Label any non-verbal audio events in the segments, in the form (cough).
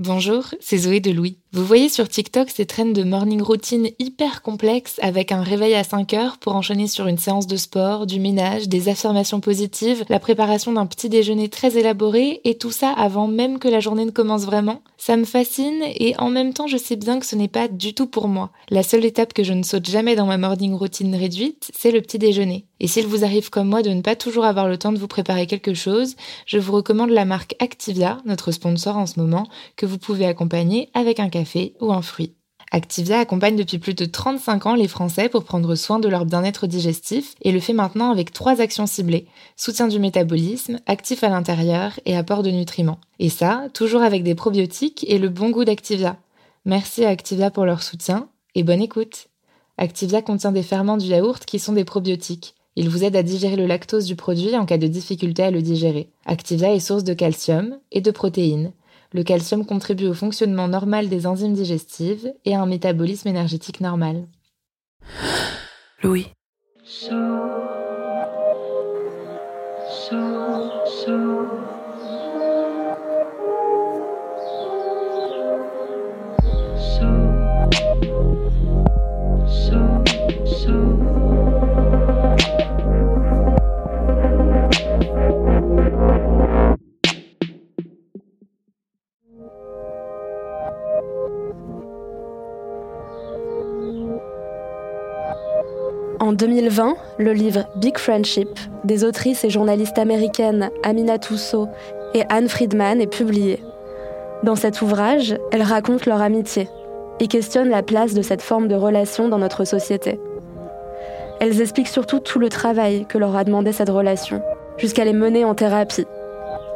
Bonjour, c'est Zoé de Louis. Vous voyez sur TikTok ces traînes de morning routine hyper complexes avec un réveil à 5 heures pour enchaîner sur une séance de sport, du ménage, des affirmations positives, la préparation d'un petit déjeuner très élaboré et tout ça avant même que la journée ne commence vraiment. Ça me fascine et en même temps je sais bien que ce n'est pas du tout pour moi. La seule étape que je ne saute jamais dans ma morning routine réduite, c'est le petit déjeuner. Et s'il vous arrive comme moi de ne pas toujours avoir le temps de vous préparer quelque chose, je vous recommande la marque Activia, notre sponsor en ce moment, que vous pouvez accompagner avec un café ou un fruit. Activia accompagne depuis plus de 35 ans les Français pour prendre soin de leur bien-être digestif et le fait maintenant avec trois actions ciblées. Soutien du métabolisme, actif à l'intérieur et apport de nutriments. Et ça, toujours avec des probiotiques et le bon goût d'Activia. Merci à Activia pour leur soutien et bonne écoute. Activia contient des ferments du yaourt qui sont des probiotiques. Ils vous aident à digérer le lactose du produit en cas de difficulté à le digérer. Activia est source de calcium et de protéines le calcium contribue au fonctionnement normal des enzymes digestives et à un métabolisme énergétique normal. Louis. En 2020, le livre Big Friendship des autrices et journalistes américaines Amina Toussaint et Anne Friedman est publié. Dans cet ouvrage, elles racontent leur amitié et questionnent la place de cette forme de relation dans notre société. Elles expliquent surtout tout le travail que leur a demandé cette relation, jusqu'à les mener en thérapie,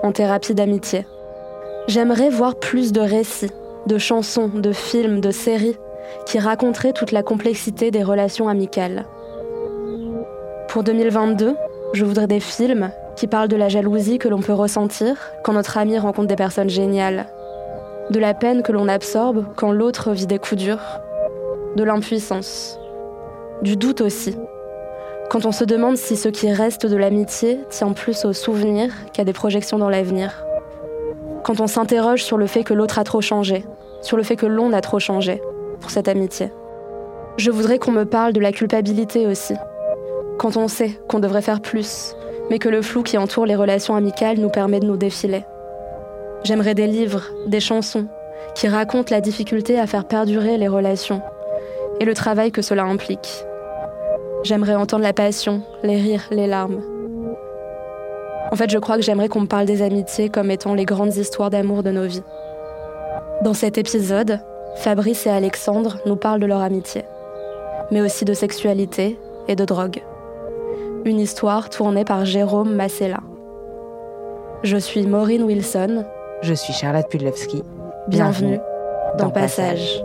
en thérapie d'amitié. J'aimerais voir plus de récits, de chansons, de films, de séries qui raconteraient toute la complexité des relations amicales. Pour 2022, je voudrais des films qui parlent de la jalousie que l'on peut ressentir quand notre ami rencontre des personnes géniales, de la peine que l'on absorbe quand l'autre vit des coups durs, de l'impuissance, du doute aussi, quand on se demande si ce qui reste de l'amitié tient plus aux souvenirs qu'à des projections dans l'avenir, quand on s'interroge sur le fait que l'autre a trop changé, sur le fait que l'on a trop changé pour cette amitié. Je voudrais qu'on me parle de la culpabilité aussi, quand on sait qu'on devrait faire plus, mais que le flou qui entoure les relations amicales nous permet de nous défiler. J'aimerais des livres, des chansons, qui racontent la difficulté à faire perdurer les relations et le travail que cela implique. J'aimerais entendre la passion, les rires, les larmes. En fait, je crois que j'aimerais qu'on me parle des amitiés comme étant les grandes histoires d'amour de nos vies. Dans cet épisode, Fabrice et Alexandre nous parlent de leur amitié, mais aussi de sexualité et de drogue une histoire tournée par Jérôme Massella. Je suis Maureen Wilson. Je suis Charlotte Pudlowski. Bienvenue, dans, Passage.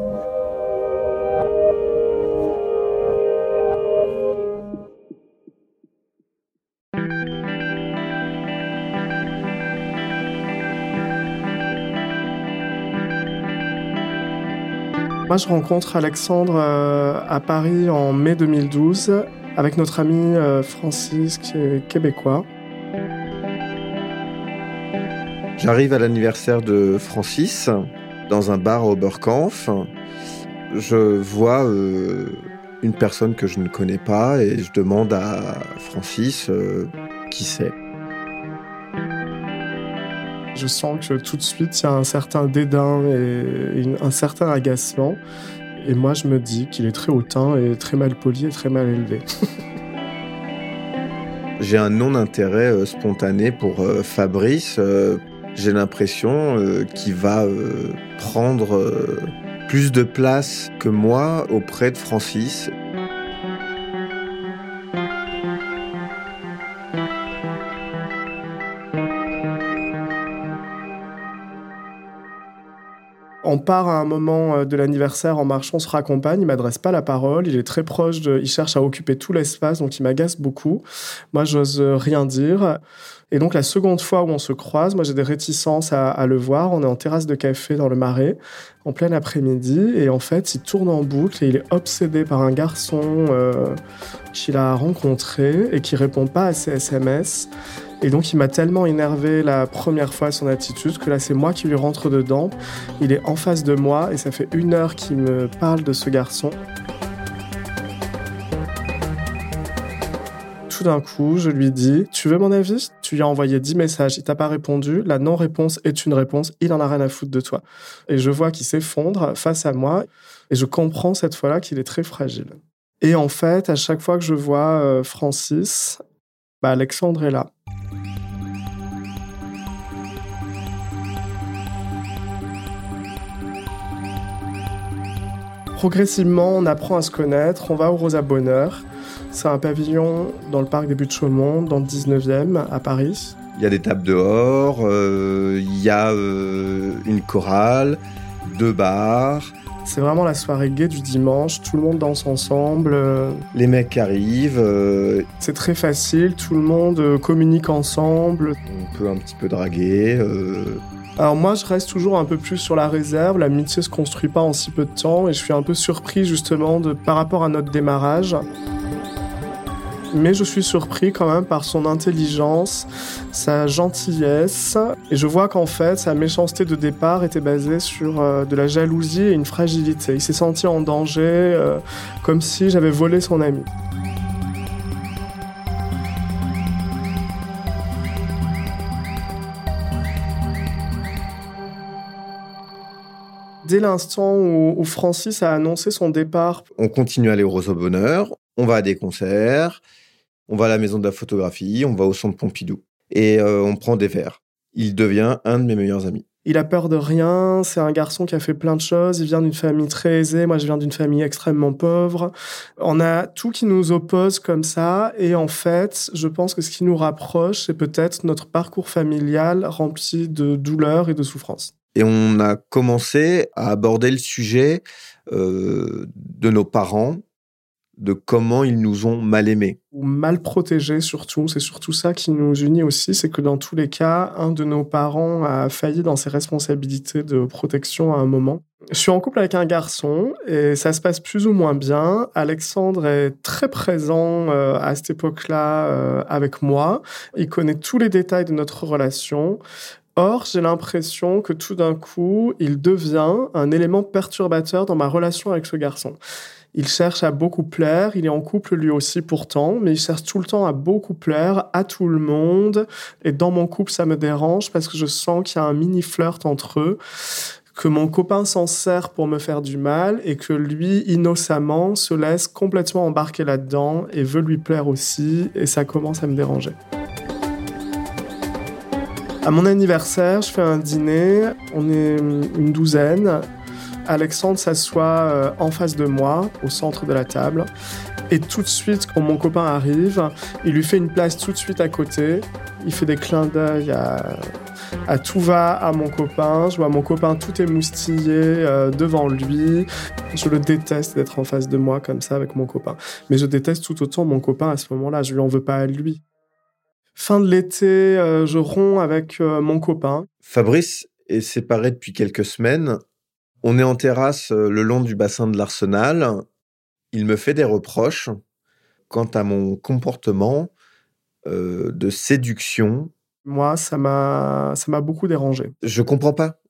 Moi, je rencontre Alexandre euh, à Paris en mai 2012 avec notre ami euh, Francis, qui est québécois. J'arrive à l'anniversaire de Francis dans un bar à Oberkampf. Je vois euh, une personne que je ne connais pas et je demande à Francis euh, qui c'est. Je sens que tout de suite il y a un certain dédain et un certain agacement. Et moi, je me dis qu'il est très hautain et très mal poli et très mal élevé. (laughs) J'ai un non-intérêt euh, spontané pour euh, Fabrice. Euh, j'ai l'impression qu'il va prendre plus de place que moi auprès de Francis. On part à un moment euh, de l'anniversaire en marchant, on se raccompagne, il m'adresse pas la parole, il est très proche, il cherche à occuper tout l'espace, donc il m'agace beaucoup. Moi, j'ose rien dire. Et donc la seconde fois où on se croise, moi j'ai des réticences à, le voir. On est en terrasse de café dans le Marais, en plein après-midi, et en fait il tourne en boucle et il est obsédé par un garçon euh, qu'il a rencontré et qui répond pas à ses SMS. Et donc il m'a tellement énervé la première fois son attitude que là c'est moi qui lui rentre dedans. Il est en face de moi et ça fait une heure qu'il me parle de ce garçon. Tout d'un coup, je lui dis Tu veux mon avis? Tu lui as envoyé 10 messages, il t'a pas répondu. La non-réponse est une réponse, il en a rien à foutre de toi. Et je vois qu'il s'effondre face à moi et je comprends cette fois-là qu'il est très fragile. Et en fait, à chaque fois que je vois euh, Francis, bah Alexandre est là. Progressivement, on apprend à se connaître, on va au Rosa Bonheur. C'est un pavillon dans le parc des Buttes-Chaumont, dans le 19e, à Paris. Il y a des tables dehors, euh, il y a euh, une chorale, deux bars. C'est vraiment la soirée gay du dimanche, tout le monde danse ensemble. Les mecs arrivent. Euh, c'est très facile, tout le monde communique ensemble. On peut un petit peu draguer. Alors moi, je reste toujours un peu plus sur la réserve. L'amitié se construit pas en si peu de temps et je suis un peu surpris justement par rapport à notre démarrage. Mais je suis surpris quand même par son intelligence, sa gentillesse. Et je vois qu'en fait, sa méchanceté de départ était basée sur euh, de la jalousie et une fragilité. Il s'est senti en danger, euh, comme si j'avais volé son ami. Dès l'instant où, Francis a annoncé son départ. On continue à aller au Roseau Bonheur, on va à des concerts, on va à la maison de la photographie, on va au centre Pompidou et euh, on prend des verres. Il devient un de mes meilleurs amis. Il a peur de rien, c'est un garçon qui a fait plein de choses, il vient d'une famille très aisée, moi je viens d'une famille extrêmement pauvre. On a tout qui nous oppose comme ça et en fait, je pense que ce qui nous rapproche, c'est peut-être notre parcours familial rempli de douleurs et de souffrances. Et on a commencé à aborder le sujet euh, de nos parents, de comment ils nous ont mal aimés. Ou mal protégés surtout. C'est surtout ça qui nous unit aussi, c'est que dans tous les cas, un de nos parents a failli dans ses responsabilités de protection à un moment. Je suis en couple avec un garçon et ça se passe plus ou moins bien. Alexandre est très présent euh, à cette époque-là euh, avec moi. Il connaît tous les détails de notre relation. Or, j'ai l'impression que tout d'un coup, il devient un élément perturbateur dans ma relation avec ce garçon. Il cherche à beaucoup plaire, il est en couple lui aussi pourtant, mais il cherche tout le temps à beaucoup plaire à tout le monde. Et dans mon couple, ça me dérange parce que je sens qu'il y a un mini flirt entre eux, que mon copain s'en sert pour me faire du mal et que lui, innocemment, se laisse complètement embarquer là-dedans et veut lui plaire aussi. Et ça commence à me déranger. À mon anniversaire, je fais un dîner, on est une douzaine. Alexandre s'assoit euh, en face de moi, au centre de la table. Et tout de suite, quand mon copain arrive, il lui fait une place tout de suite à côté. Il fait des clins d'œil à, tout va à mon copain. Je vois mon copain tout émoustillé euh, devant lui. Je le déteste d'être en face de moi comme ça avec mon copain. Mais je déteste tout autant mon copain à ce moment-là. Je lui en veux pas à lui. Fin de l'été, euh, je romps avec euh, mon copain. Fabrice est séparé depuis quelques semaines. On est en terrasse euh, le long du bassin de l'Arsenal. Il me fait des reproches quant à mon comportement de séduction. Moi, ça m'a, ça m'a beaucoup dérangé. Je comprends pas.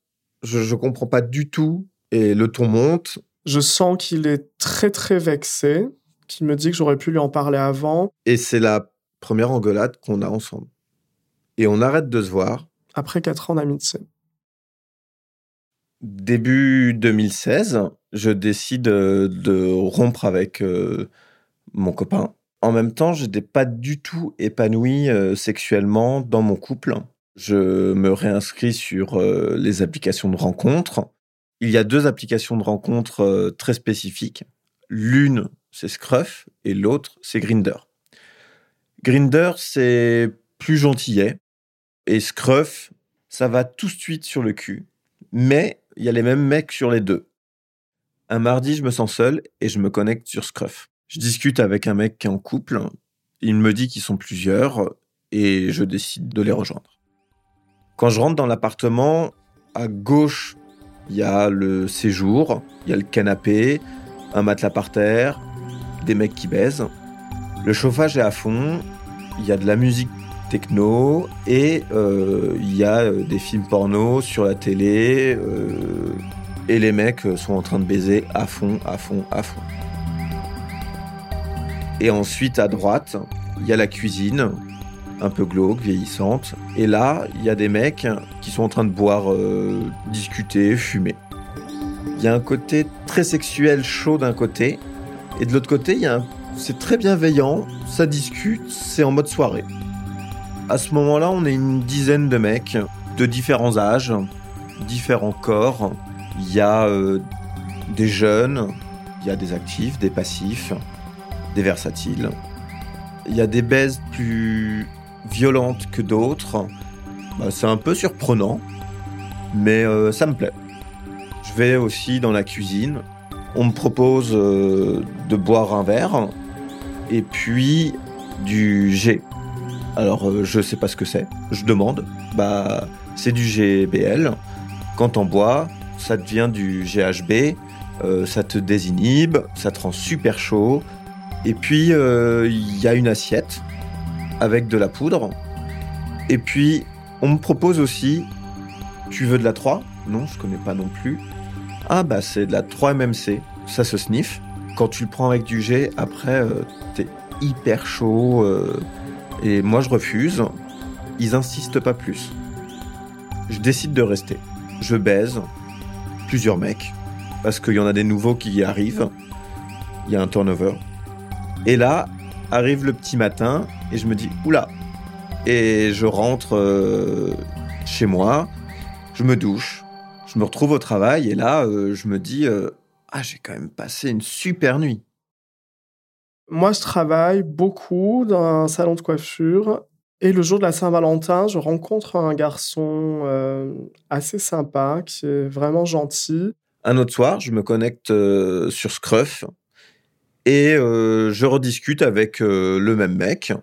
Je, je comprends pas du tout. Et le ton monte. Je sens qu'il est très très vexé, qu'il me dit que j'aurais pu lui en parler avant. Et c'est la première engueulade qu'on a ensemble. Et on arrête de se voir. Après quatre ans d'amitié. Début 2016, je décide euh, de rompre avec euh, mon copain. En même temps, je n'étais pas du tout épanoui euh, sexuellement dans mon couple. Je me réinscris sur les applications de rencontres. Il y a deux applications de rencontres très spécifiques. L'une, c'est Scruff, et l'autre, c'est Grinder. Grinder, c'est plus gentillet. Et Scruff, ça va tout de suite sur le cul. Mais il y a les mêmes mecs sur les deux. Un mardi, je me sens seul et je me connecte sur Scruff. Je discute avec un mec qui est en couple. Il me dit qu'ils sont plusieurs et je décide de les rejoindre. Quand je rentre dans l'appartement, à gauche, il y a le séjour, il y a le canapé, un matelas par terre, des mecs qui baisent. Le chauffage est à fond, il y a de la musique techno et euh, il y a euh, des films porno sur la télé euh, et les mecs sont en train de baiser à fond, à fond, à fond. Et ensuite à droite, il y a la cuisine, un peu glauque, vieillissante. Et là, il y a des mecs qui sont en train de boire, discuter, fumer. Il y a un côté très sexuel chaud d'un côté, et de l'autre côté, il y a un... c'est très bienveillant, ça discute, c'est en mode soirée. À ce moment-là, on est une dizaine de mecs de différents âges, différents corps. Il y a euh, des jeunes, il y a des actifs, des passifs, des versatiles. Il y a des baises plus violentes que d'autres. Bah, c'est un peu surprenant, mais euh, ça me plaît. Je vais aussi dans la cuisine. On me propose euh, de boire un verre et puis du G. Alors, euh, je sais pas ce que c'est. Je demande. Bah, c'est du GBL. Quand on bois, ça devient du GHB. Euh, ça te désinhibe, ça te rend super chaud. Et puis, euh, il y a une assiette avec de la poudre. Et puis, on me propose aussi, tu veux de la 3 Non, je connais pas non plus. Ah bah c'est de la 3MMC, ça se sniffe. Quand tu le prends avec du G, après, t'es hyper chaud. Et moi, je refuse. Ils insistent pas plus. Je décide de rester. Je baise plusieurs mecs parce qu'il y en a des nouveaux qui arrivent. Il y a un turnover. Et là, arrive le petit matin et je me dis oula. Et je rentre euh, chez moi, je me douche, je me retrouve au travail et là, euh, je me dis euh, ah j'ai quand même passé une super nuit. Moi, je travaille beaucoup dans un salon de coiffure. Et le jour de la Saint-Valentin, je rencontre un garçon euh, assez sympa, qui est vraiment gentil. Un autre soir, je me connecte euh, sur Scruff et euh, je rediscute avec le même mec.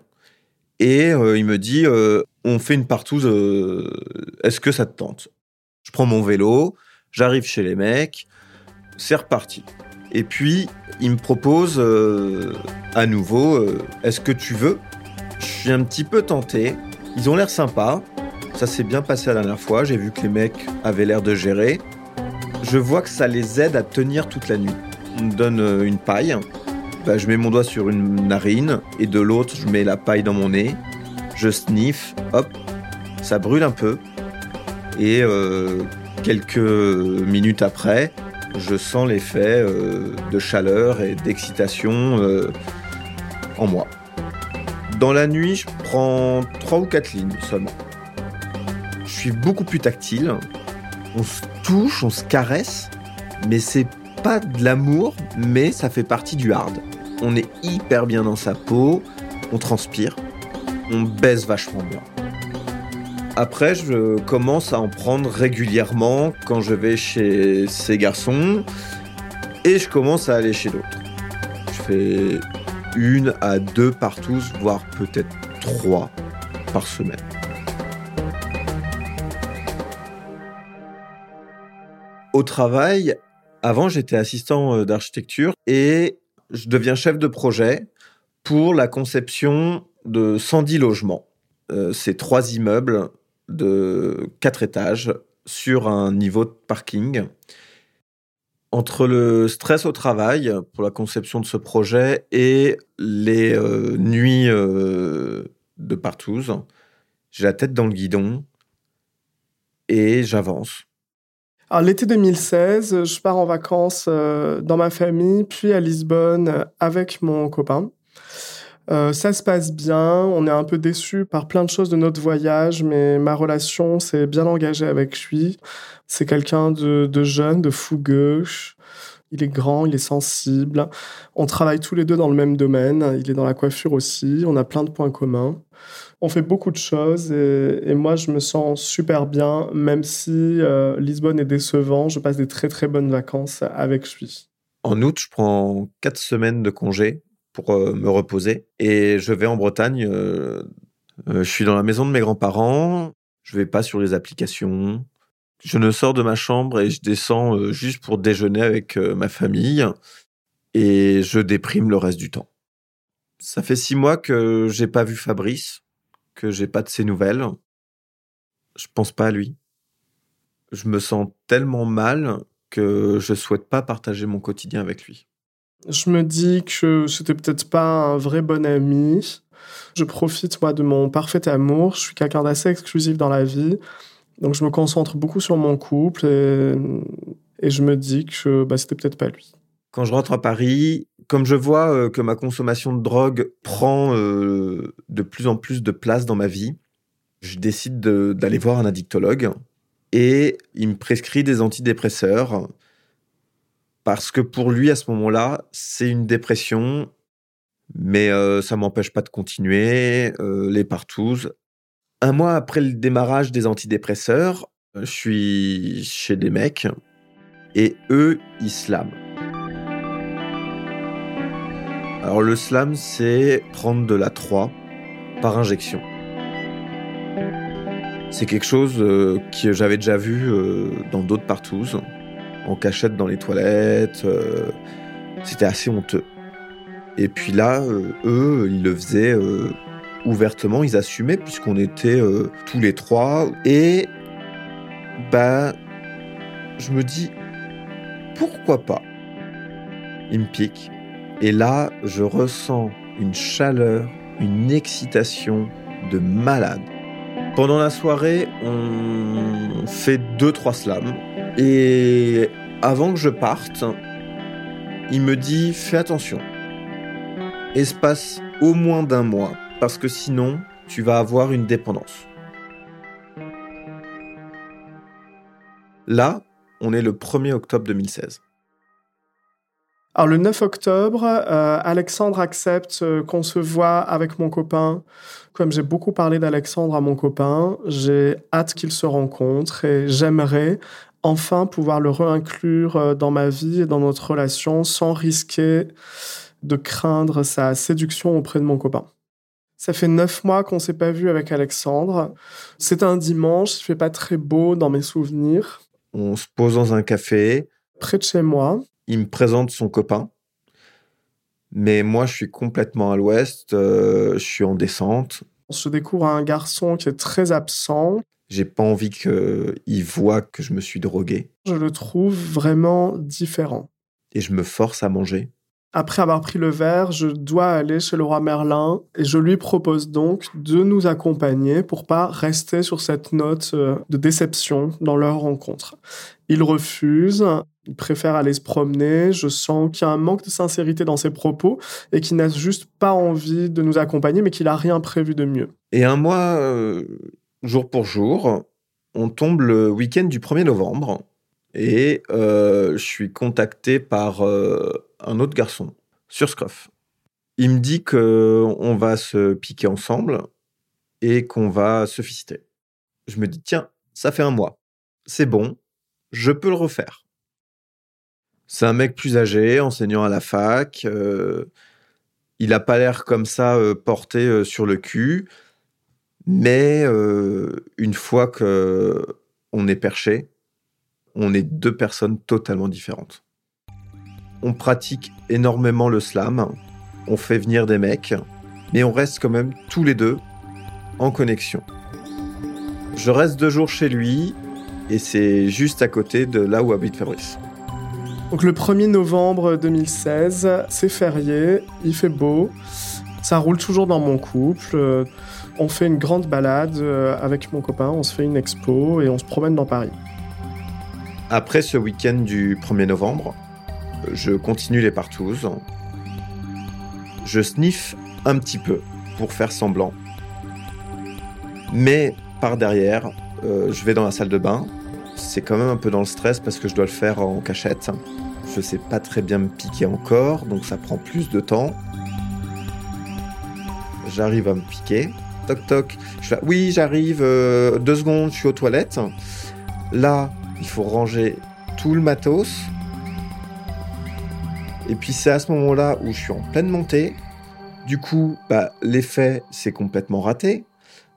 Et il me dit On fait une partouze, est-ce que ça te tente? Je prends mon vélo, j'arrive chez les mecs, c'est reparti. Et puis, il me propose euh, à nouveau euh, Est-ce que tu veux? Je suis un petit peu tenté. Ils ont l'air sympas. Ça s'est bien passé la dernière fois. J'ai vu que les mecs avaient l'air de gérer. Je vois que ça les aide à tenir toute la nuit. On me donne euh, une paille. Bah, je mets mon doigt sur une narine et de l'autre, je mets la paille dans mon nez. Je sniffe, hop, ça brûle un peu. Et quelques minutes après, je sens l'effet euh, de chaleur et d'excitation euh, en moi. Dans la nuit, je prends 3 ou 4 lignes seulement. Je suis beaucoup plus tactile. On se touche, on se caresse, mais c'est pas de l'amour, mais ça fait partie du hard. On est hyper bien dans sa peau, on transpire, on baisse vachement bien. Après, je commence à en prendre régulièrement quand je vais chez ces garçons et je commence à aller chez d'autres. Je fais une à deux partout, voire peut-être trois par semaine. Au travail, avant j'étais assistant euh, d'architecture et je deviens chef de projet pour la conception de 110 logements. Euh, c'est trois immeubles de quatre étages sur un niveau de parking. Entre le stress au travail pour la conception de ce projet et les euh, nuits euh, de partouze, j'ai la tête dans le guidon et j'avance. l'été 2016, je pars en vacances euh, dans ma famille, puis à Lisbonne avec mon copain. Euh, ça se passe bien, on est un peu déçu par plein de choses de notre voyage, mais ma relation s'est bien engagée avec lui. C'est quelqu'un de, jeune, de fougueux, Il est grand, il est sensible. On travaille tous les deux dans le même domaine. Il est dans la coiffure aussi. On a plein de points communs. On fait beaucoup de choses et, moi, je me sens super bien, même si euh, Lisbonne est décevant. Je passe des très très bonnes vacances avec lui. En août, je prends quatre semaines de congé pour euh, me reposer et je vais en Bretagne. Euh, je suis dans la maison de mes grands-parents. Je vais pas sur les applications. Je ne sors de ma chambre et je descends euh, juste pour déjeuner avec euh, ma famille et je déprime le reste du temps. Ça fait six mois que j'ai pas vu Fabrice, que j'ai pas de ses nouvelles. Je pense pas à lui. Je me sens tellement mal que je souhaite pas partager mon quotidien avec lui. Je me dis que c'était peut-être pas un vrai bon ami. Je profite moi de mon parfait amour. Je suis quelqu'un d'assez exclusif dans la vie. Donc je me concentre beaucoup sur mon couple et, je me dis que bah, c'était peut-être pas lui. Quand je rentre à Paris, comme je vois euh, que ma consommation de drogue prend euh, de plus en plus de place dans ma vie, je décide d'aller voir un addictologue et il me prescrit des antidépresseurs parce que pour lui à ce moment-là, c'est une dépression, mais euh, ça m'empêche pas de continuer les partouzes. Un mois après le démarrage des antidépresseurs, euh, je suis chez des mecs et eux, ils slamment. Alors le slam, c'est prendre de la 3 par injection. C'est quelque chose euh, que j'avais déjà vu euh, dans d'autres partouzes, en cachette dans les toilettes. C'était assez honteux. Et puis là, eux, ils le faisaient ouvertement, ils assumaient puisqu'on était euh, tous les trois. Et bah, je me dis, pourquoi pas? Il me pique. Et là, je ressens une chaleur, une excitation de malade. Pendant la soirée, on fait deux, trois slams. Et avant que je parte, il me dit, fais attention. Espace au moins d'un mois, parce que sinon, tu vas avoir une dépendance. Là, on est le 1er octobre 2016. Alors le 9 octobre, euh, Alexandre accepte euh, qu'on se voit avec mon copain. Comme j'ai beaucoup parlé d'Alexandre à mon copain, j'ai hâte qu'il se rencontre et j'aimerais enfin pouvoir le réinclure euh, dans ma vie et dans notre relation sans risquer de craindre sa séduction auprès de mon copain. Ça fait neuf mois qu'on s'est pas vu avec Alexandre. C'est un dimanche, il fait pas très beau dans mes souvenirs. On se pose dans un café. Près de chez moi. Il me présente son copain. Mais moi, je suis complètement à l'ouest. Euh, je suis en descente. On se découvre un garçon qui est très absent. J'ai pas envie qu'il voit que je me suis drogué. Je le trouve vraiment différent. Et je me force à manger. Après avoir pris le verre, je dois aller chez le roi Merlin et je lui propose donc de nous accompagner pour pas rester sur cette note euh, de déception dans leur rencontre. Il refuse, il préfère aller se promener, je sens qu'il y a un manque de sincérité dans ses propos et qu'il n'a juste pas envie de nous accompagner mais qu'il a rien prévu de mieux. Et un mois, euh, jour pour jour, on tombe le week-end du 1er novembre et euh, je suis contacté par un autre garçon sur Scruff. Il me dit qu'on va se piquer ensemble et qu'on va se fister. Je me dis, tiens, ça fait un mois. C'est bon, je peux le refaire. C'est un mec plus âgé, enseignant à la fac. Euh, il n'a pas l'air comme ça euh, porté euh, sur le cul. Mais une fois que on est perché, on est deux personnes totalement différentes on pratique énormément le slam, on fait venir des mecs, mais on reste quand même tous les deux en connexion. Je reste deux jours chez lui et c'est juste à côté de là où habite Fabrice. Donc le 1er novembre 2016, c'est férié, il fait beau, ça roule toujours dans mon couple. On fait une grande balade euh, avec mon copain, on se fait une expo et on se promène dans Paris. Après ce week-end du 1er novembre, je continue les partouzes. Je sniffe un petit peu pour faire semblant. Mais par derrière, euh, je vais dans la salle de bain. C'est quand même un peu dans le stress parce que je dois le faire en cachette. Je sais pas très bien me piquer encore, donc ça prend plus de temps. J'arrive à me piquer. Toc toc. Je fais, oui, j'arrive. euh, deux secondes, je suis aux toilettes. Là, il faut ranger tout le matos. Et puis c'est à ce moment-là où je suis en pleine montée. Du coup, bah, l'effet, c'est complètement raté.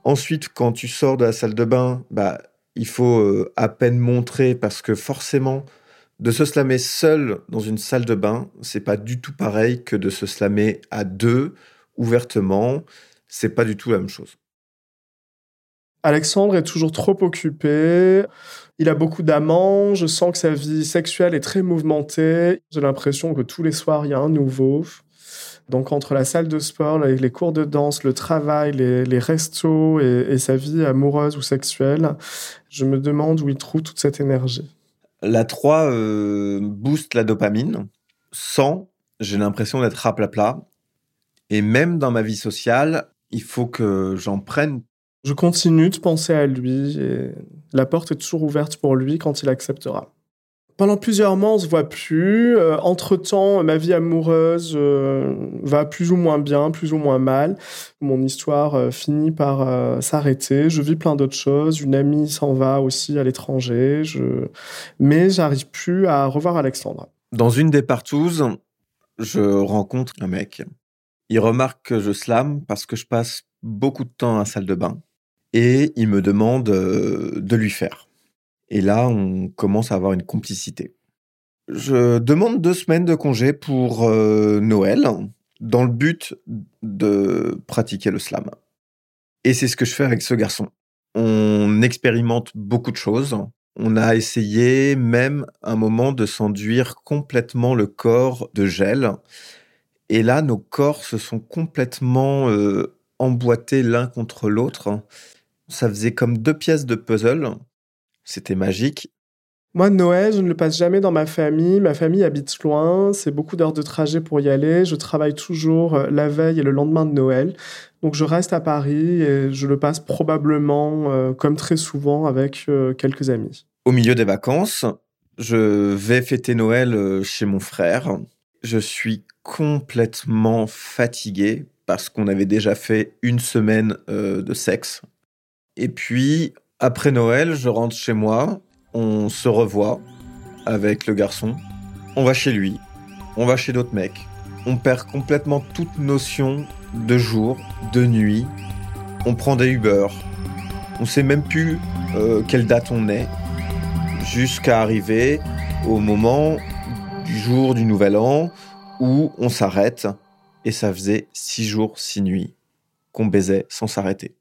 Ensuite, quand tu sors de la salle de bain, bah, il faut euh, à peine montrer parce que forcément, de se slammer seul dans une salle de bain, c'est pas du tout pareil que de se slammer à deux, ouvertement. C'est pas du tout la même chose. Alexandre est toujours trop occupé. Il a beaucoup d'amants. Je sens que sa vie sexuelle est très mouvementée. J'ai l'impression que tous les soirs, il y a un nouveau. Donc, entre la salle de sport, les cours de danse, le travail, les, les restos et, et sa vie amoureuse ou sexuelle, je me demande où il trouve toute cette énergie. La 3 euh, booste la dopamine. Sans, j'ai l'impression d'être raplapla. Et même dans ma vie sociale, il faut que j'en prenne. Je continue de penser à lui et la porte est toujours ouverte pour lui quand il acceptera. Pendant plusieurs mois, on se voit plus. Euh, Entre-temps, ma vie amoureuse euh, va plus ou moins bien, plus ou moins mal. Mon histoire euh, finit par s'arrêter. Je vis plein d'autres choses. Une amie s'en va aussi à l'étranger. Je... Mais j'arrive plus à revoir Alexandre. Dans une des partouzes, je rencontre un mec. Il remarque que je slam parce que je passe beaucoup de temps à la salle de bain. Et il me demande euh, de lui faire. Et là, on commence à avoir une complicité. Je demande deux semaines de congé pour euh, Noël dans le but de pratiquer le slam. Et c'est ce que je fais avec ce garçon. On expérimente beaucoup de choses. On a essayé même un moment de s'enduire complètement le corps de gel. Et là, nos corps se sont complètement euh, emboîtés l'un contre l'autre. Ça faisait comme deux pièces de puzzle. C'était magique. Moi, Noël, je ne le passe jamais dans ma famille. Ma famille habite loin. C'est beaucoup d'heures de trajet pour y aller. Je travaille toujours euh, la veille et le lendemain de Noël. Donc, je reste à Paris et je le passe probablement, euh, comme très souvent, avec euh, quelques amis. Au milieu des vacances, je vais fêter Noël chez mon frère. Je suis complètement fatigué parce qu'on avait déjà fait une semaine euh, de sexe. Et puis, après Noël, je rentre chez moi, on se revoit avec le garçon, on va chez lui, on va chez d'autres mecs. On perd complètement toute notion de jour, de nuit. On prend des Uber. On sait même plus euh, quelle date on est jusqu'à arriver au moment du jour du nouvel an où on s'arrête et ça faisait six jours, six nuits qu'on baisait sans s'arrêter.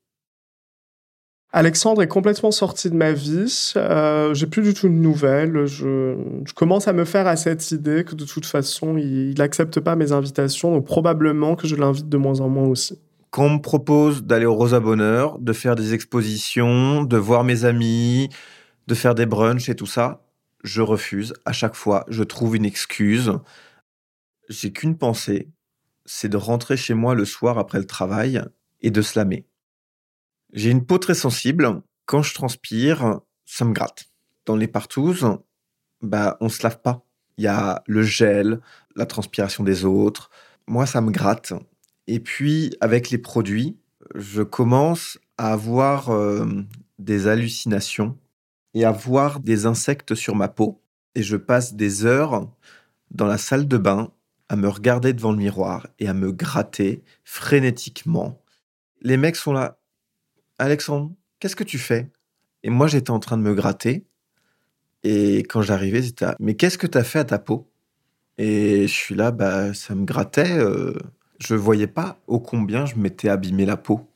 Alexandre est complètement sorti de ma vie. Euh, j'ai plus du tout de nouvelles. Je, je commence à me faire à cette idée que de toute façon, il n'accepte pas mes invitations. Donc probablement que je l'invite de moins en moins aussi. Quand on me propose d'aller au Rosa Bonheur, de faire des expositions, de voir mes amis, de faire des brunchs et tout ça, je refuse. À chaque fois, je trouve une excuse. J'ai qu'une pensée, c'est de rentrer chez moi le soir après le travail et de slammer. J'ai une peau très sensible. Quand je transpire, ça me gratte. Dans les partouzes, bah, on se lave pas. Il y a le gel, la transpiration des autres. Moi, ça me gratte. Et puis, avec les produits, je commence à avoir euh, des hallucinations et à voir des insectes sur ma peau. Et je passe des heures dans la salle de bain à me regarder devant le miroir et à me gratter frénétiquement. Les mecs sont là. Alexandre, qu'est-ce que tu fais? Et moi, j'étais en train de me gratter. Et quand j'arrivais, c'était là, mais qu'est-ce que tu as fait à ta peau? Et je suis là, bah, ça me grattait. euh, je voyais pas ô combien je m'étais abîmé la peau.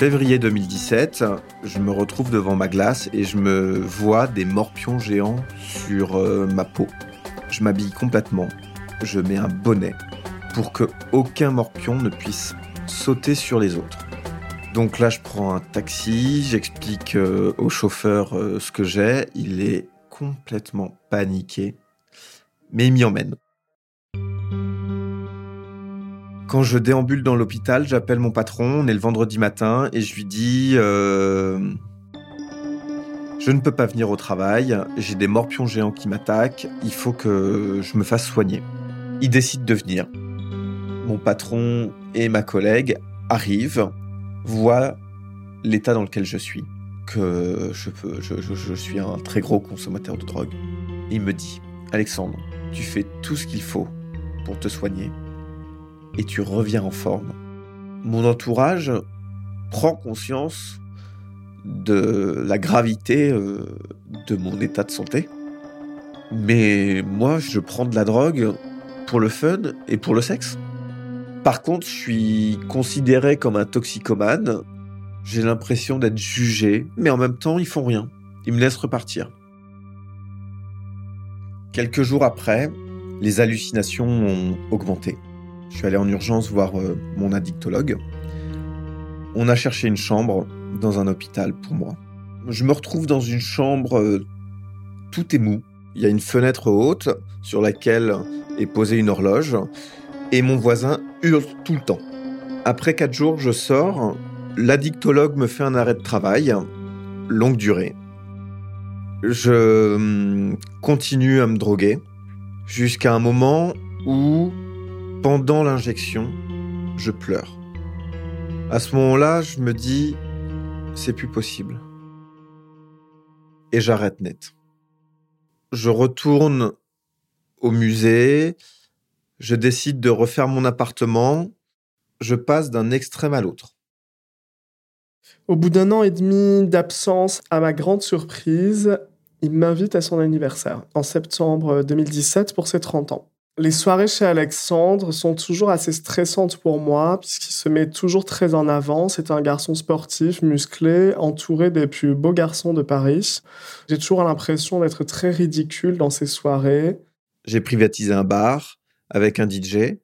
Février 2017, je me retrouve devant ma glace et je me vois des morpions géants sur euh, ma peau. Je m'habille complètement. Je mets un bonnet pour que aucun morpion ne puisse sauter sur les autres. Donc là, je prends un taxi, j'explique euh, au chauffeur euh, ce que j'ai. Il est complètement paniqué, mais il m'y emmène. Quand je déambule dans l'hôpital, j'appelle mon patron, on est le vendredi matin, et je lui dis euh, Je ne peux pas venir au travail, j'ai des morpions géants qui m'attaquent, il faut que je me fasse soigner. Il décide de venir. Mon patron et ma collègue arrivent, voient l'état dans lequel je suis, que je, suis un très gros consommateur de drogue. Il me dit Alexandre, tu fais tout ce qu'il faut pour te soigner et tu reviens en forme. Mon entourage prend conscience de la gravité euh, de mon état de santé. Mais moi, je prends de la drogue pour le fun et pour le sexe. Par contre, je suis considéré comme un toxicomane. J'ai l'impression d'être jugé, mais en même temps, ils font rien. Ils me laissent repartir. Quelques jours après, les hallucinations ont augmenté. Je suis allé en urgence voir euh, mon addictologue. On a cherché une chambre dans un hôpital pour moi. Je me retrouve dans une chambre, euh, tout est mou. Il y a une fenêtre haute sur laquelle est posée une horloge et mon voisin hurle tout le temps. Après quatre jours, je sors. L'addictologue me fait un arrêt de travail, longue durée. Je hum, continue à me droguer jusqu'à un moment où, pendant l'injection, je pleure. À ce moment-là, je me dis, c'est plus possible. Et j'arrête net. Je retourne au musée, je décide de refaire mon appartement, je passe d'un extrême à l'autre. Au bout d'un an et demi d'absence, à ma grande surprise, il m'invite à son anniversaire, en septembre 2017, pour ses 30 ans. Les soirées chez Alexandre sont toujours assez stressantes pour moi, puisqu'il se met toujours très en avant. C'est un garçon sportif, musclé, entouré des plus beaux garçons de Paris. J'ai toujours l'impression d'être très ridicule dans ces soirées. J'ai privatisé un bar avec un DJ,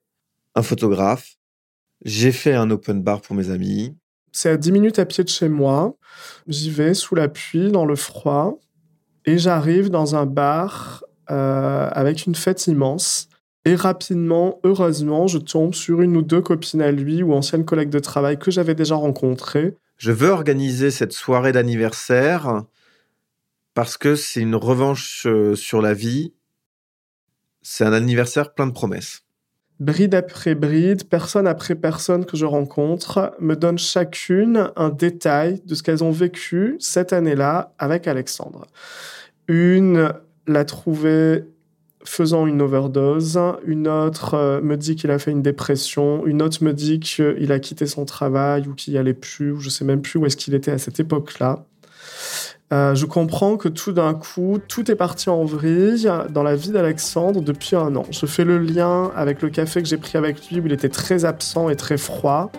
un photographe. J'ai fait un open bar pour mes amis. C'est à 10 minutes à pied de chez moi. J'y vais sous la pluie, dans le froid. Et j'arrive dans un bar euh, avec une fête immense. Et rapidement, heureusement, je tombe sur une ou deux copines à lui ou anciennes collègues de travail que j'avais déjà rencontrées. Je veux organiser cette soirée d'anniversaire parce que c'est une revanche euh, sur la vie. C'est un anniversaire plein de promesses. Bride après bride, personne après personne que je rencontre me donne chacune un détail de ce qu'elles ont vécu cette année-là avec Alexandre. Une l'a trouvé faisant une overdose, une autre euh, me dit qu'il a fait une dépression, une autre me dit qu'il a quitté son travail ou qu'il n'y allait plus, ou je sais même plus où est-ce qu'il était à cette époque-là. Euh, je comprends que tout d'un coup, tout est parti en vrille dans la vie d'Alexandre depuis un an. Je fais le lien avec le café que j'ai pris avec lui où il était très absent et très froid.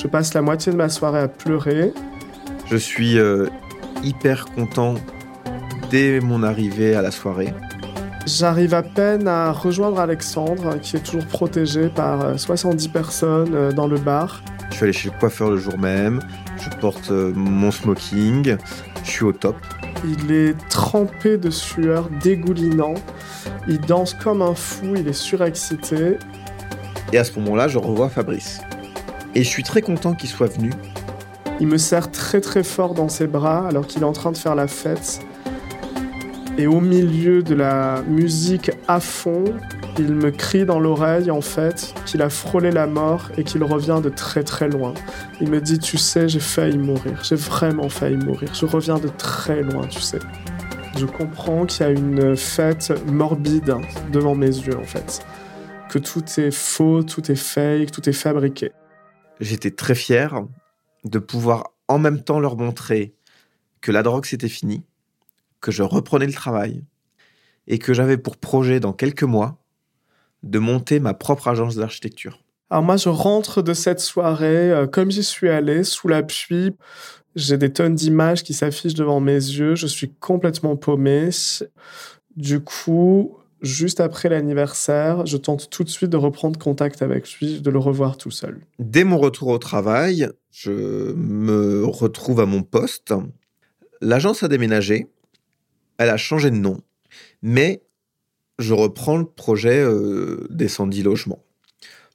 Je passe la moitié de ma soirée à pleurer. Je suis euh, hyper content dès mon arrivée à la soirée. J'arrive à peine à rejoindre Alexandre, qui est toujours protégé par euh, 70 personnes euh, dans le bar. Je suis allé chez le coiffeur le jour même. Je porte euh, mon smoking. Je suis au top. Il est trempé de sueur, dégoulinant. Il danse comme un fou, il est surexcité. Et à ce moment-là, je revois Fabrice. Et je suis très content qu'il soit venu. Il me serre très très fort dans ses bras alors qu'il est en train de faire la fête. Et au milieu de la musique à fond, il me crie dans l'oreille en fait qu'il a frôlé la mort et qu'il revient de très très loin. Il me dit tu sais j'ai failli mourir, j'ai vraiment failli mourir, je reviens de très loin tu sais. Je comprends qu'il y a une fête morbide devant mes yeux en fait. Que tout est faux, tout est fake, tout est fabriqué. J'étais très fier de pouvoir en même temps leur montrer que la drogue c'était fini, que je reprenais le travail et que j'avais pour projet dans quelques mois de monter ma propre agence d'architecture. Alors moi, je rentre de cette soirée euh, comme j'y suis allé, sous la pluie. J'ai des tonnes d'images qui s'affichent devant mes yeux. Je suis complètement paumé. Du coup, juste après l'anniversaire, je tente tout de suite de reprendre contact avec lui, de le revoir tout seul. Dès mon retour au travail, je me retrouve à mon poste. L'agence a déménagé, elle a changé de nom, mais je reprends le projet euh, des 110 logements.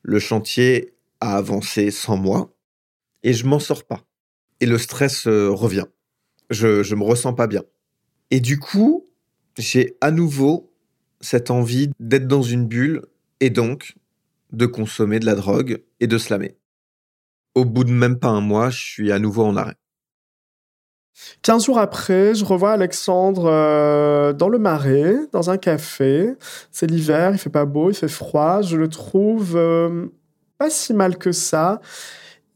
Le chantier à avancer sans moi et je m'en sors pas. Et le stress euh, revient. Je, je me ressens pas bien. Et du coup, j'ai à nouveau cette envie d'être dans une bulle et donc de consommer de la drogue et de slammer. Au bout de même pas un mois, je suis à nouveau en arrêt. 15 jours après, je revois Alexandre euh, dans le marais, dans un café. C'est l'hiver, il fait pas beau, il fait froid. Je le trouve euh, pas si mal que ça.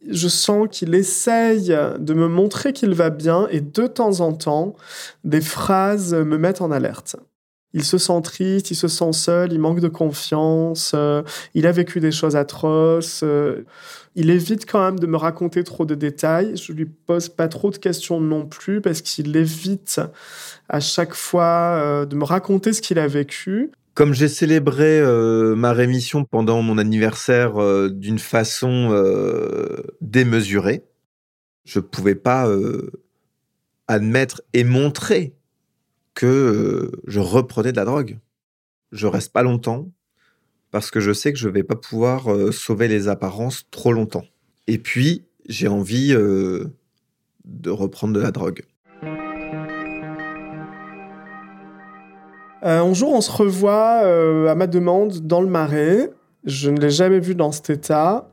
Je sens qu'il essaye de me montrer qu'il va bien et de temps en temps, des phrases me mettent en alerte. Il se sent triste, il se sent seul, il manque de confiance, euh, il a vécu des choses atroces. Euh, il évite quand même de me raconter trop de détails. Je lui pose pas trop de questions non plus parce qu'il évite à chaque fois euh, de me raconter ce qu'il a vécu. Comme j'ai célébré ma rémission pendant mon anniversaire d'une façon démesurée, je pouvais pas admettre et montrer que euh, je reprenais de la drogue. Je reste pas longtemps parce que je sais que je vais pas pouvoir euh, sauver les apparences trop longtemps. Et puis, j'ai envie euh, de reprendre de la drogue. un jour, on se revoit à ma demande dans le marais. Je ne l'ai jamais vu dans cet état.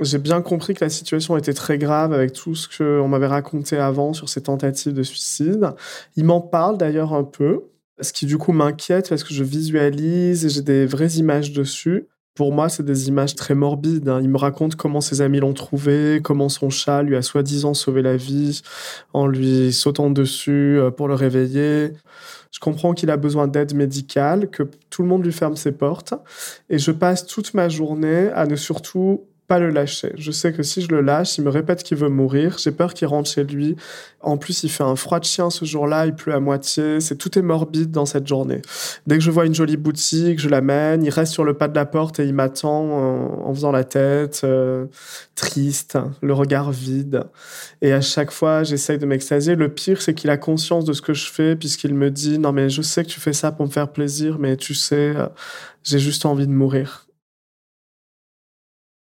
J'ai bien compris que la situation était très grave avec tout ce qu'on m'avait raconté avant sur ses tentatives de suicide. Il m'en parle d'ailleurs un peu, ce qui du coup m'inquiète parce que je visualise et j'ai des vraies images dessus. Pour moi, c'est des images très morbides. Hein. Il me raconte comment ses amis l'ont trouvé, comment son chat lui a soi-disant sauvé la vie en lui sautant dessus euh, pour le réveiller. Je comprends qu'il a besoin d'aide médicale, que tout le monde lui ferme ses portes. Et je passe toute ma journée à ne surtout pas le lâcher. Je sais que si je le lâche, il me répète qu'il veut mourir. J'ai peur qu'il rentre chez lui. En plus, il fait un froid de chien ce jour-là. Il pleut à moitié. C'est tout est morbide dans cette journée. Dès que je vois une jolie boutique, je l'amène. Il reste sur le pas de la porte et il m'attend en, faisant la tête, euh, triste, le regard vide. Et à chaque fois, j'essaye de m'extasier. Le pire, c'est qu'il a conscience de ce que je fais puisqu'il me dit non mais je sais que tu fais ça pour me faire plaisir, mais tu sais, euh, j'ai juste envie de mourir.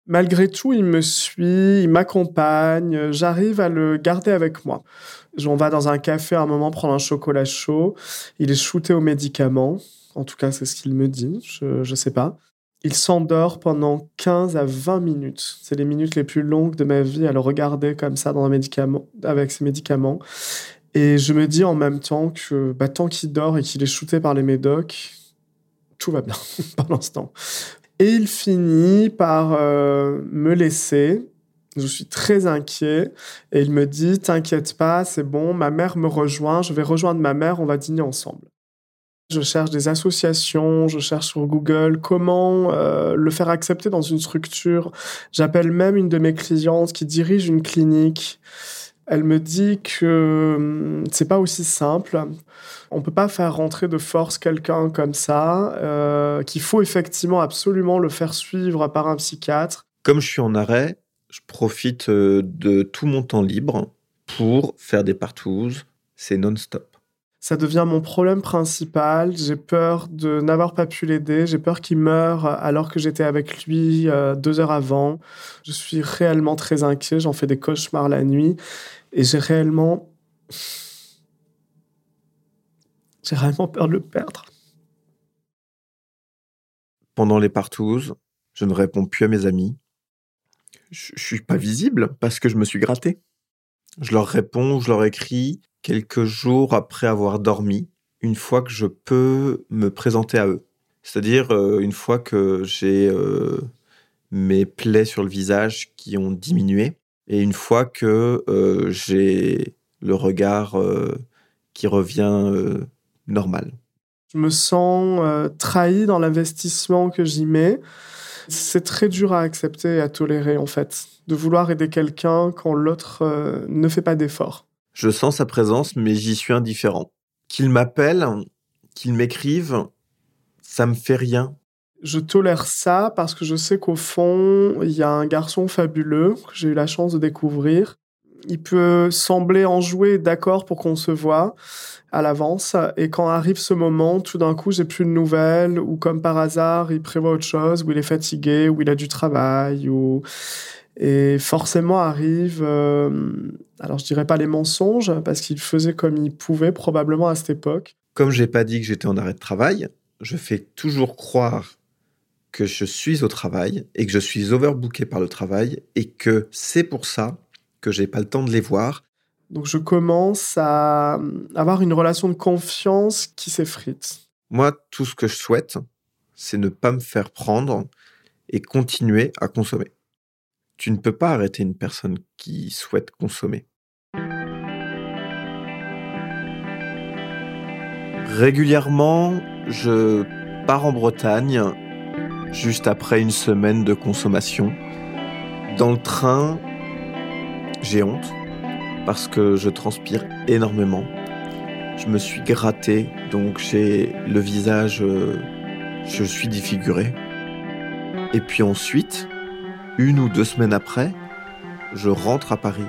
Malgré tout, il me suit, il m'accompagne, j'arrive à le garder avec moi. On va dans un café à un moment prendre un chocolat chaud. Il est shooté aux médicaments. En tout cas, c'est ce qu'il me dit. Je ne sais pas. Il s'endort pendant 15 à 20 minutes. C'est les minutes les plus longues de ma vie à le regarder comme ça dans un médicament, avec ses médicaments. Et je me dis en même temps que bah, tant qu'il dort et qu'il est shooté par les médocs, tout va bien (laughs) pour l'instant. Et il finit par euh, me laisser. Je suis très inquiet et il me dit T'inquiète pas, c'est bon, ma mère me rejoint, je vais rejoindre ma mère, on va dîner ensemble. Je cherche des associations, je cherche sur Google comment euh, le faire accepter dans une structure. J'appelle même une de mes clientes qui dirige une clinique. Elle me dit que hum, c'est pas aussi simple. On peut pas faire rentrer de force quelqu'un comme ça, euh, qu'il faut effectivement absolument le faire suivre par un psychiatre. Comme je suis en arrêt, je profite euh, de tout mon temps libre pour faire des partouzes. C'est non-stop. Ça devient mon problème principal. J'ai peur de n'avoir pas pu l'aider. J'ai peur qu'il meure alors que j'étais avec lui euh, deux heures avant. Je suis réellement très inquiet. J'en fais des cauchemars la nuit. Et j'ai réellement... J'ai réellement peur de le perdre. Pendant les partouzes, je ne réponds plus à mes amis. Je, ne suis pas visible parce que je me suis gratté. Je leur réponds, je leur écris quelques jours après avoir dormi, une fois que je peux me présenter à eux. C'est-à-dire euh, une fois que j'ai euh, mes plaies sur le visage qui ont diminué et une fois que euh, j'ai le regard qui revient normal. Je me sens trahi dans l'investissement que j'y mets. C'est très dur à accepter et à tolérer en fait, de vouloir aider quelqu'un quand l'autre ne fait pas d'effort. Je sens sa présence, mais j'y suis indifférent. Qu'il m'appelle, qu'il m'écrive, ça me fait rien. Je tolère ça parce que je sais qu'au fond, il y a un garçon fabuleux que j'ai eu la chance de découvrir. il peut sembler en jouer d'accord pour qu'on se voit à l'avance. Et quand arrive ce moment, tout d'un coup, j'ai plus de nouvelles, ou comme par hasard, il prévoit autre chose, ou il est fatigué, ou il a du travail, ou et forcément arrive, euh, alors je dirais pas les mensonges, parce qu'il faisait comme il pouvait probablement à cette époque. Comme j'ai pas dit que j'étais en arrêt de travail, je fais toujours croire que je suis au travail et que je suis overbooké par le travail et que c'est pour ça que j'ai pas le temps de les voir. Donc je commence à avoir une relation de confiance qui s'effrite. Moi, tout ce que je souhaite, c'est ne pas me faire prendre et continuer à consommer. Tu ne peux pas arrêter une personne qui souhaite consommer. Régulièrement, je pars en Bretagne juste après une semaine de consommation. Dans le train, j'ai honte parce que je transpire énormément. Je me suis gratté, donc j'ai le visage, euh, je suis défiguré. Et puis ensuite, une ou deux semaines après, je rentre à Paris.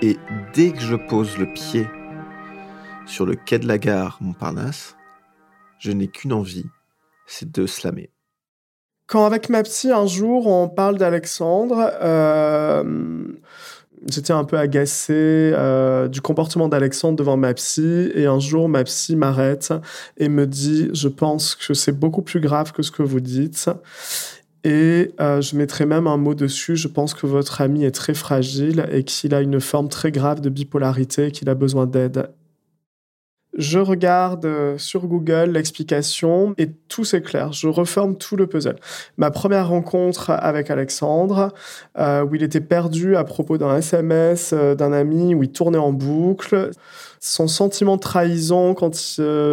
Et dès que je pose le pied sur le quai de la gare Montparnasse, je n'ai qu'une envie, c'est de slammer. Quand avec ma psy, un jour, on parle d'Alexandre, euh, j'étais un peu agacé euh, du comportement d'Alexandre devant ma psy. Et un jour, ma psy m'arrête et me dit, je pense que c'est beaucoup plus grave que ce que vous dites. Et euh, je mettrai même un mot dessus. Je pense que votre ami est très fragile et qu'il a une forme très grave de bipolarité et qu'il a besoin d'aide. Je regarde euh, sur Google l'explication et tout s'éclaire. Je reforme tout le puzzle. Ma première rencontre avec Alexandre, euh, où il était perdu à propos d'un SMS d'un ami, où il tournait en boucle son sentiment de trahison quand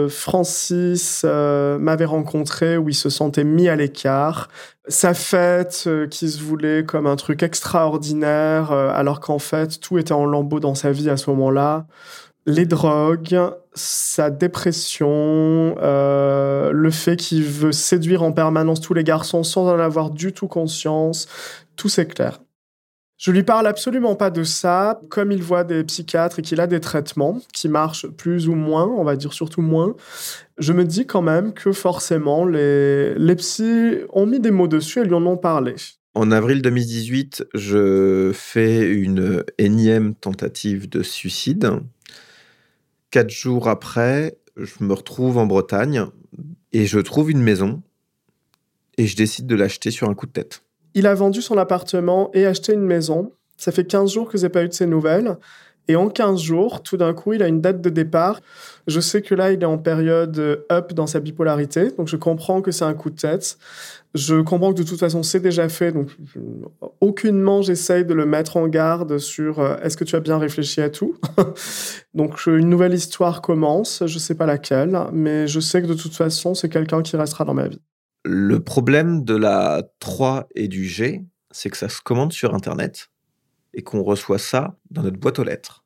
Francis m'avait rencontré, où il se sentait mis à l'écart, sa fête euh, qui se voulait comme un truc extraordinaire, euh, alors qu'en fait tout était en lambeaux dans sa vie à ce moment-là. Les drogues, sa dépression, euh, le fait qu'il veut séduire en permanence tous les garçons sans en avoir du tout conscience, tout s'éclaire. Je lui parle absolument pas de ça. Comme il voit des psychiatres et qu'il a des traitements qui marchent plus ou moins, on va dire surtout moins, je me dis quand même que forcément les, les psys ont mis des mots dessus et lui en ont parlé. En avril 2018, je fais une énième tentative de suicide. Quatre jours après, je me retrouve en Bretagne et je trouve une maison et je décide de l'acheter sur un coup de tête. Il a vendu son appartement et acheté une maison. Ça fait 15 jours que j'ai pas eu de ses nouvelles. Et en 15 jours, tout d'un coup, il a une date de départ. Je sais que là, il est en période up dans sa bipolarité. Donc, je comprends que c'est un coup de tête. Je comprends que de toute façon, c'est déjà fait. Donc, aucunement, j'essaye de le mettre en garde sur euh, est-ce que tu as bien réfléchi à tout? (laughs) Donc, une nouvelle histoire commence. Je sais pas laquelle, mais je sais que de toute façon, c'est quelqu'un qui restera dans ma vie. Le problème de la 3 et du G, c'est que ça se commande sur Internet et qu'on reçoit ça dans notre boîte aux lettres.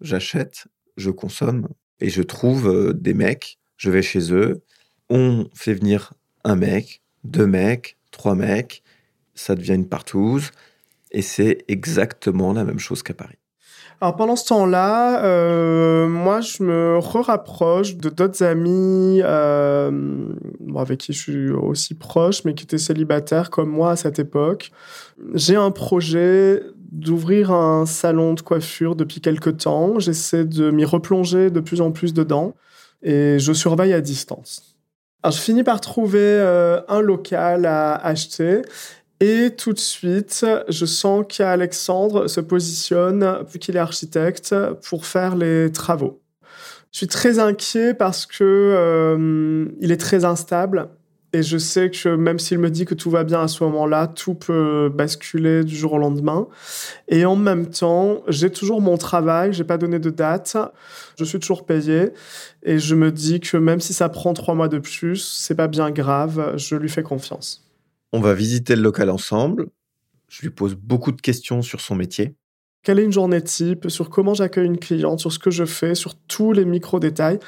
J'achète, je consomme et je trouve euh, des mecs, je vais chez eux, on fait venir un mec, deux mecs, trois mecs, ça devient une partouze et c'est exactement la même chose qu'à Paris. Alors pendant ce temps-là, euh, moi je me rapproche de d'autres amis euh, avec qui je suis aussi proche, mais qui étaient célibataires comme moi à cette époque. J'ai un projet d'ouvrir un salon de coiffure depuis quelque temps. J'essaie de m'y replonger de plus en plus dedans et je surveille à distance. Alors, je finis par trouver euh, un local à acheter et tout de suite, je sens qu'Alexandre se positionne, vu qu'il est architecte, pour faire les travaux. Je suis très inquiet parce que euh, il est très instable et je sais que même s'il me dit que tout va bien à ce moment-là, tout peut basculer du jour au lendemain. Et en même temps, j'ai toujours mon travail, j'ai pas donné de date, je suis toujours payé et je me dis que même si ça prend trois mois de plus, c'est pas bien grave, je lui fais confiance. On va visiter le local ensemble. Je lui pose beaucoup de questions sur son métier. Quelle est une journée type, sur comment j'accueille une cliente, sur ce que je fais, sur tous les micro-détails.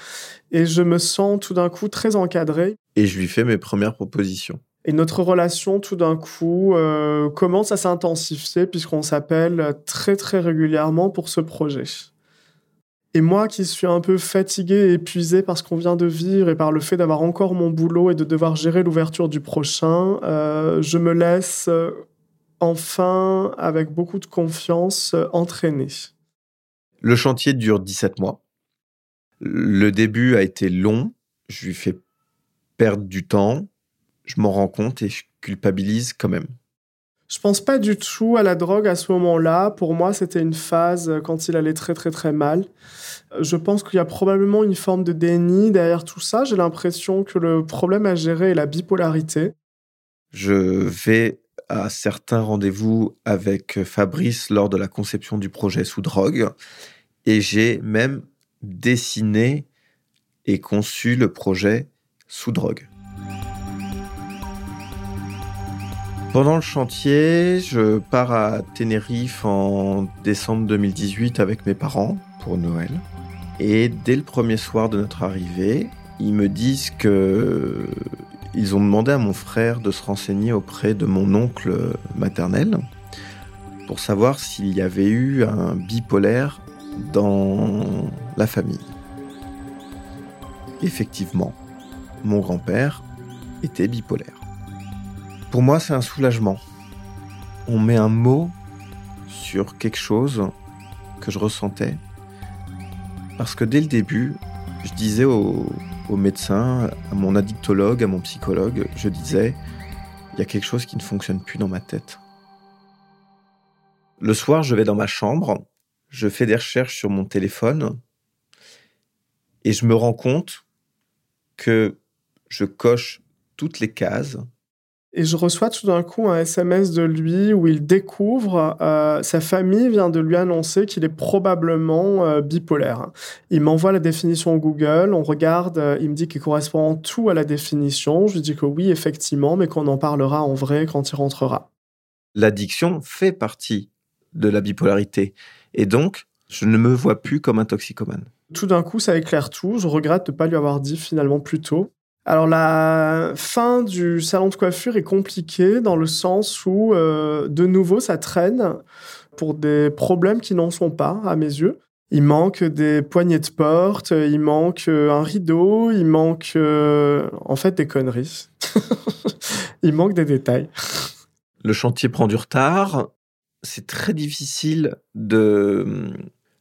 Et je me sens tout d'un coup très encadré. Et je lui fais mes premières propositions. Et notre relation, tout d'un coup, euh, commence à s'intensifier puisqu'on s'appelle très très régulièrement pour ce projet. Et moi qui suis un peu fatigué et épuisé par ce qu'on vient de vivre et par le fait d'avoir encore mon boulot et de devoir gérer l'ouverture du prochain, euh, je me laisse euh, enfin, avec beaucoup de confiance, entraîner. Le chantier dure 17 mois. Le début a été long. Je lui fais perdre du temps. Je m'en rends compte et je culpabilise quand même. Je pense pas du tout à la drogue à ce moment-là. Pour moi, c'était une phase quand il allait très très très mal. Je pense qu'il y a probablement une forme de déni derrière tout ça. J'ai l'impression que le problème à gérer est la bipolarité. Je vais à certains rendez-vous avec Fabrice lors de la conception du projet sous drogue et j'ai même dessiné et conçu le projet sous drogue. Pendant le chantier, je pars à Tenerife en décembre 2018 avec mes parents pour Noël. Et dès le premier soir de notre arrivée, ils me disent que ils ont demandé à mon frère de se renseigner auprès de mon oncle maternel pour savoir s'il y avait eu un bipolaire dans la famille. Effectivement, mon grand-père était bipolaire. Pour moi, c'est un soulagement. On met un mot sur quelque chose que je ressentais. Parce que dès le début, je disais au, médecin, à mon addictologue, à mon psychologue, je disais, il y a quelque chose qui ne fonctionne plus dans ma tête. Le soir, je vais dans ma chambre, je fais des recherches sur mon téléphone et je me rends compte que je coche toutes les cases. Et je reçois tout d'un coup un SMS de lui où il découvre, euh, sa famille vient de lui annoncer qu'il est probablement euh, bipolaire. Il m'envoie la définition Google, on regarde, euh, il me dit qu'il correspond tout à la définition. Je lui dis que oui, effectivement, mais qu'on en parlera en vrai quand il rentrera. L'addiction fait partie de la bipolarité. Et donc, je ne me vois plus comme un toxicomane. Tout d'un coup, ça éclaire tout. Je regrette de ne pas lui avoir dit finalement plus tôt. Alors la fin du salon de coiffure est compliquée dans le sens où euh, de nouveau ça traîne pour des problèmes qui n'en sont pas à mes yeux. Il manque des poignées de porte, il manque euh, un rideau, il manque euh, en fait des conneries. (laughs) il manque des détails. Le chantier prend du retard. C'est très difficile de hum,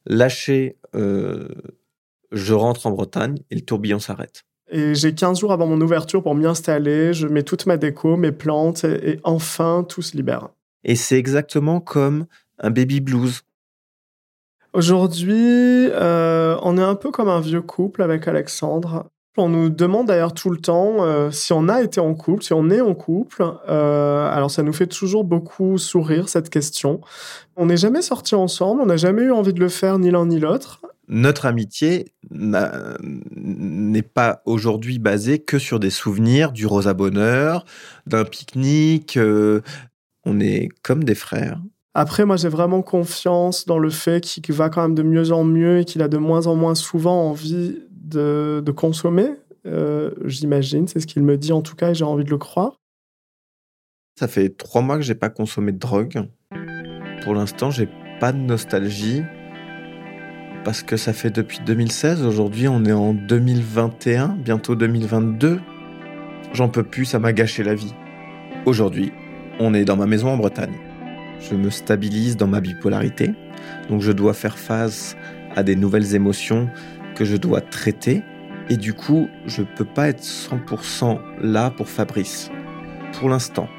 lâcher. je rentre en Bretagne et le tourbillon s'arrête. Et j'ai 15 jours avant mon ouverture pour m'y installer. Je mets toute ma déco, mes plantes, et, enfin, tout se libère. Et c'est exactement comme un baby blues. Aujourd'hui, euh, on est un peu comme un vieux couple avec Alexandre. On nous demande d'ailleurs tout le temps euh, si on a été en couple, si on est en couple. Euh, alors ça nous fait toujours beaucoup sourire cette question. On n'est jamais sortis ensemble, on n'a jamais eu envie de le faire ni l'un ni l'autre notre amitié n'est pas aujourd'hui basée que sur des souvenirs du Rosa Bonheur, d'un pique-nique. Euh, on est comme des frères. Après, moi, j'ai vraiment confiance dans le fait qu'il va quand même de mieux en mieux et qu'il a de moins en moins souvent envie de, consommer. Euh, j'imagine, c'est ce qu'il me dit en tout cas et j'ai envie de le croire. Ça fait trois mois que j'ai pas consommé de drogue. Pour l'instant, j'ai pas de nostalgie parce que ça fait depuis 2016. Aujourd'hui, on est en 2021, bientôt 2022. J'en peux plus, ça m'a gâché la vie. Aujourd'hui, on est dans ma maison en Bretagne. Je me stabilise dans ma bipolarité, donc je dois faire face à des nouvelles émotions que je dois traiter, et du coup, je peux pas être 100% là pour Fabrice. Pour l'instant,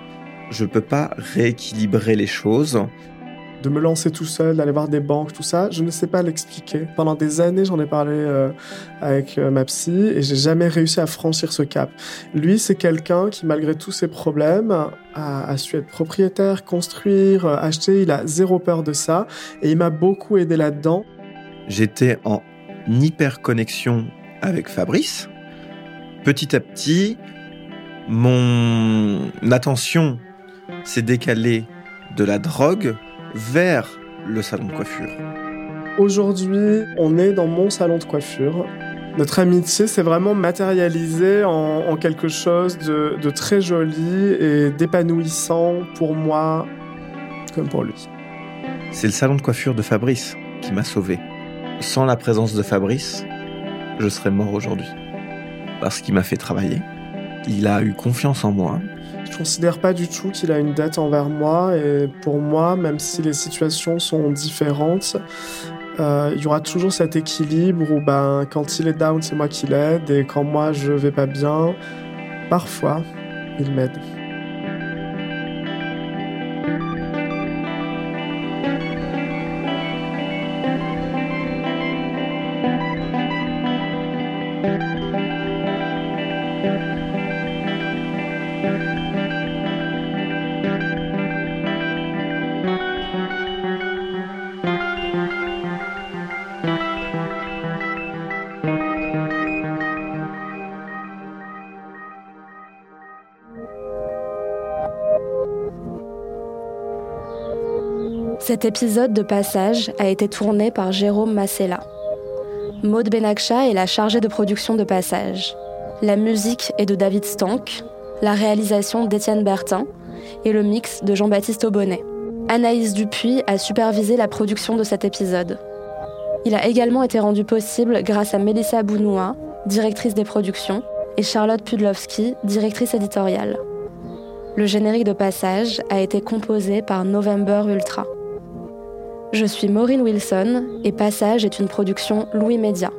je ne peux pas rééquilibrer les choses de me lancer tout seul, d'aller voir des banques, tout ça, je ne sais pas l'expliquer. Pendant des années, j'en ai parlé euh, avec euh, ma psy et j'ai jamais réussi à franchir ce cap. Lui, c'est quelqu'un qui, malgré tous ses problèmes, a, su être propriétaire, construire, euh, acheter. Il a zéro peur de ça et il m'a beaucoup aidé là-dedans. J'étais en hyper connexion avec Fabrice. Petit à petit, mon attention s'est décalée de la drogue vers le salon de coiffure. Aujourd'hui, on est dans mon salon de coiffure. Notre amitié s'est vraiment matérialisée en, quelque chose de, de très joli et d'épanouissant pour moi comme pour lui. C'est le salon de coiffure de Fabrice qui m'a sauvé. Sans la présence de Fabrice, je serais mort aujourd'hui. Parce qu'il m'a fait travailler. Il a eu confiance en moi. Je considère pas du tout qu'il a une dette envers moi et pour moi, même si les situations sont différentes, euh, il y aura toujours cet équilibre où ben, quand il est down, c'est moi qui l'aide et quand moi je vais pas bien, parfois, il m'aide. Cet épisode de Passage a été tourné par Jérôme Massella. Maude Benakcha est la chargée de production de Passage. La musique est de David Stank, la réalisation d'Étienne Bertin et le mix de Jean-Baptiste Aubonnet. Anaïs Dupuis a supervisé la production de cet épisode. Il a également été rendu possible grâce à Mélissa Bounoua, directrice des productions, et Charlotte Pudlowski, directrice éditoriale. Le générique de passage a été composé par November Ultra. Je suis Maureen Wilson et Passage est une production Louis Média.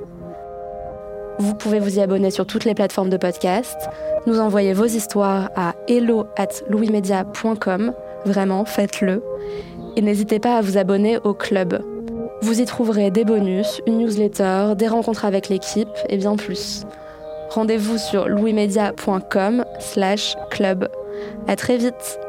Vous pouvez vous y abonner sur toutes les plateformes de podcast, nous envoyer vos histoires à hello at louismedia.com, vraiment faites-le, et n'hésitez pas à vous abonner au club. Vous y trouverez des bonus, une newsletter, des rencontres avec l'équipe et bien plus. Rendez-vous sur louismedia.com slash club. À très vite